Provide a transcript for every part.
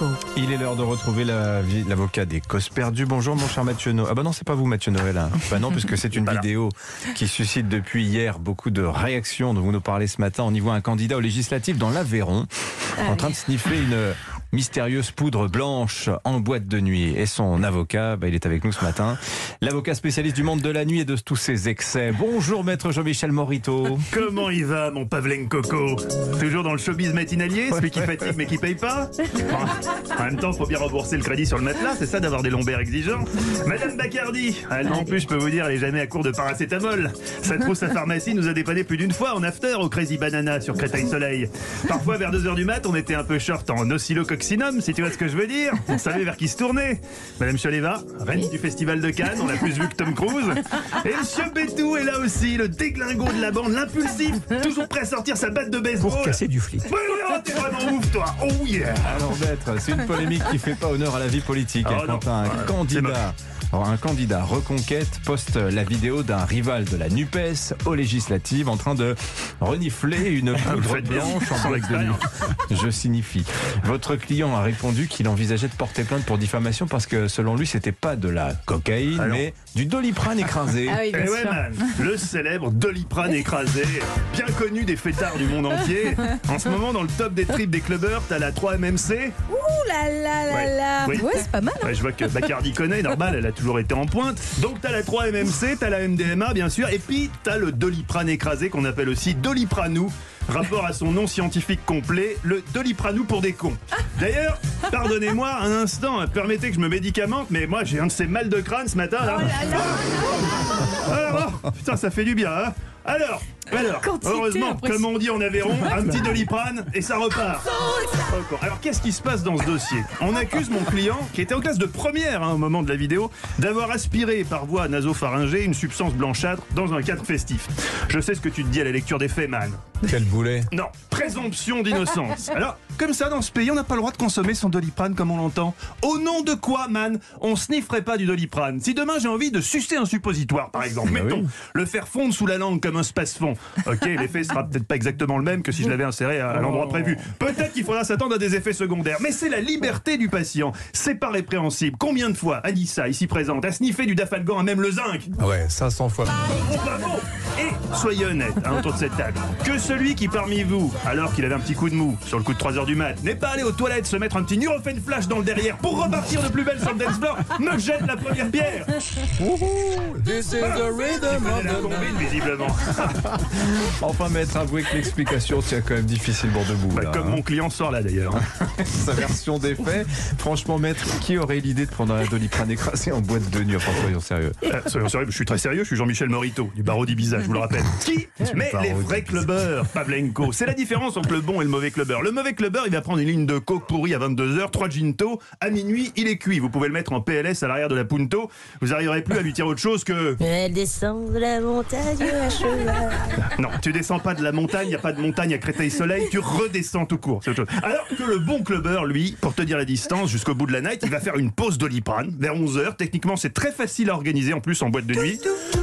Coco. Il est l'heure de retrouver la vie- l'avocat des causes perdues. Bonjour mon cher Mathieu Noël. Ah bah non, c'est pas vous Mathieu Noël. Hein. Bah non, puisque c'est une vidéo qui suscite depuis hier beaucoup de réactions dont vous nous parlez ce matin. On y voit un candidat au législatif dans l'Aveyron en train de sniffer une mystérieuse poudre blanche en boîte de nuit. Et son avocat, bah, il est avec nous ce matin. L'avocat spécialiste du monde de la nuit et de tous ses excès. Bonjour maître Jean-Michel Morito. Comment il va, mon Pavlen Coco Toujours dans le showbiz matinalier, celui qui fatigue mais qui paye pas? En même temps, faut bien rembourser le crédit sur le matelas, c'est ça d'avoir des lombaires exigeants Madame Bacardi, elle non plus, je peux vous dire, elle est jamais à court de paracétamol. Sa trousse à pharmacie nous a dépanné plus d'une fois en after au Crazy Banana sur Créteil Soleil. Parfois, vers 2h du mat, on était un peu short en si tu vois ce que je veux dire. On savait vers qui se tourner. Madame Choleva, reine du festival de Cannes, on l'a plus vu que Tom Cruise. Et Monsieur Bétou est là aussi, le déglingo de la bande, l'impulsif, toujours prêt à sortir sa batte de baseball. Pour casser du flic. Ouais, ouais, ouais, t'es vraiment ouf, toi. Oh yeah. Alors maître, c'est une polémique qui fait pas honneur à la vie politique. Oh hein, non. quand un candidat, alors, un candidat reconquête poste la vidéo d'un rival de la Nupes aux législatives en train de renifler une poudre blanche en de nuit. Je signifie. Votre client a répondu qu'il envisageait de porter plainte pour diffamation parce que selon lui c'était pas de la cocaïne Alors mais du doliprane écrasé. Ah oui, bien Eh ouais, man, le célèbre Doliprane écrasé, bien connu des fêtards du monde entier. En ce moment, dans le top des tripes des clubbers, t'as la 3MMC. Ouh là là là Ouais. là. Oui. Ouais, c'est pas mal. Ouais, je vois que Bacardi connaît, normal, elle a toujours été en pointe. Donc t'as la 3MMC, t'as la MDMA, bien sûr, et puis t'as le Doliprane écrasé qu'on appelle aussi Dolipranou. Rapport à son nom scientifique complet, le Dolipranou pour des cons. D'ailleurs, pardonnez-moi un instant, permettez que je me médicamente, mais moi j'ai un de ces mal de crâne ce matin là. Alors, oh, putain, ça fait du bien, hein Alors, alors, Quantité heureusement, comme on dit en Aveyron, un petit doliprane et ça repart. Alors, qu'est-ce qui se passe dans ce dossier? On accuse mon client, qui était en classe de première hein, au moment de la vidéo, d'avoir aspiré par voie nasopharyngée une substance blanchâtre dans un cadre festif. Je sais ce que tu te dis à la lecture des faits, man. Quel boulet. Non, présomption d'innocence. Alors, comme ça, dans ce pays, on n'a pas le droit de consommer son doliprane comme on l'entend. Au nom de quoi, man? On snifferait pas du doliprane. Si demain j'ai envie de sucer un suppositoire, par exemple, mettons, le faire fondre sous la langue comme un space-fond. Ok, l'effet sera peut-être pas exactement le même que si je l'avais inséré à, à l'endroit prévu. Peut-être qu'il faudra s'attendre à des effets secondaires, mais c'est la liberté du patient. C'est pas répréhensible. Combien de fois Anissa, ici présente, a sniffé du dafalgan à même le zinc Ah ouais, 500 fois. Oh. Et soyez honnête hein, autour de cette table, que celui qui parmi vous, alors qu'il avait un petit coup de mou sur le coup de 3h du mat, n'est pas allé aux toilettes se mettre un petit Nurofen Flash dans le derrière pour repartir de plus belle sur le dance floor, me jette la première pierre This is the rhythm Connais la combine, visiblement. Enfin maître, avouez que l'explication tient quand même difficilement debout. Bah, là, comme hein. mon client sort là d'ailleurs. sa version des faits. Franchement, maître, qui aurait l'idée de prendre un doliprane écrasé en boîte de nuit Enfin, soyons sérieux. Euh, soyons sérieux, je suis très sérieux, je suis Jean-Michel Morito, du barreau d'Ibiza, je vous le rappelle. Qui Mais les vrais d'Ibiza. clubbers, Pavlenko. C'est la différence entre le bon et le mauvais clubbeur. Le mauvais clubbeur, il va prendre une ligne de coke pourrie à 22h, 3 ginto, à minuit, il est cuit. Vous pouvez le mettre en PLS à l'arrière de la Punto, vous n'arriverez plus à lui tirer autre chose que... Elle descend de la montagne à cheval. Non, tu descends pas de la montagne, il n'y a pas de montagne à Créteil-Soleil, tu redescends tout court. Alors que le bon clubbeur, lui, pour te dire la distance jusqu'au bout de la night, il va faire une pause doliprane vers 11h. Techniquement, c'est très facile à organiser en plus en boîte de nuit.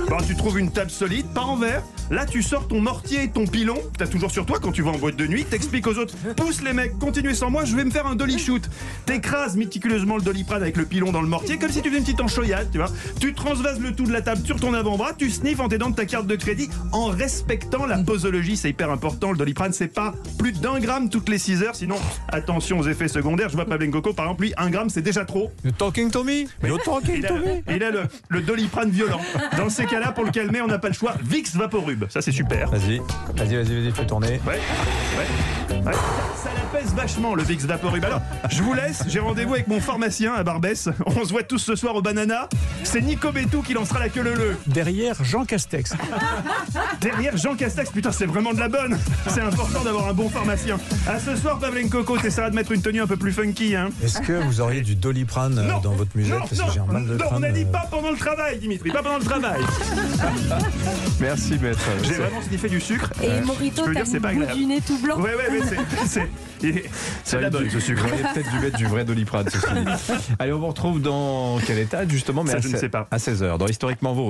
Bah, tu trouves une table solide, pas en verre. Là, tu sors ton mortier et ton pilon, que t'as toujours sur toi quand tu vas en boîte de nuit. T'expliques aux autres, pousse les mecs, continuez sans moi, je vais me faire un dolly shoot. T'écrases méticuleusement le doliprane avec le pilon dans le mortier, comme si tu faisais une petite enchoyade, tu vois. Tu transvases le tout de la table sur ton avant-bras, tu sniffes en t'aidant de ta carte de crédit en respectant la posologie, c'est hyper important. Le doliprane, c'est pas plus d'un gramme toutes les 6 heures, sinon attention aux effets secondaires. Je vois Pablen Coco, par exemple, lui, un gramme, c'est déjà trop. You talking to me? You talking to me? il a le, le doliprane violent. Dans ces cas-là, pour le calmer, on n'a pas le choix. Vicks Vaporub, ça c'est super. Vas-y, vas-y, vas-y, vas-y, fais tourner. Ouais, ouais, ouais. Ça la pèse vachement le Vicks Vaporub. Alors, je vous laisse, j'ai rendez-vous avec mon pharmacien à Barbès. On se voit tous ce soir au Banana. C'est Nico Bétou qui lancera la queue leu Derrière Jean Castex. Derrière Jean Castex, putain, c'est vraiment de la bonne. C'est important d'avoir un bon pharmacien. À ce soir, Pavlen Coco, t'essaieras de mettre une tenue un peu plus funky, hein. Est-ce que vous auriez du doliprane euh, Non, dans votre musette non, Parce non, que j'ai un mal de non, crâne. on a dit euh, pas pendant le travail, Dimitri, pas pendant le travail. Merci, maître. J'ai vraiment sniffé du sucre. Et Morito, je peux t'as dire, c'est pas le bout du nez tout blanc. Ouais, ouais, c'est- c'est. Bonne, ce sucre. Vous auriez peut-être dû mettre du vrai doliprane. Allez, on vous retrouve dans quel état, justement mais Ça, à je ne sais pas. À 16h, dans Historiquement Vous.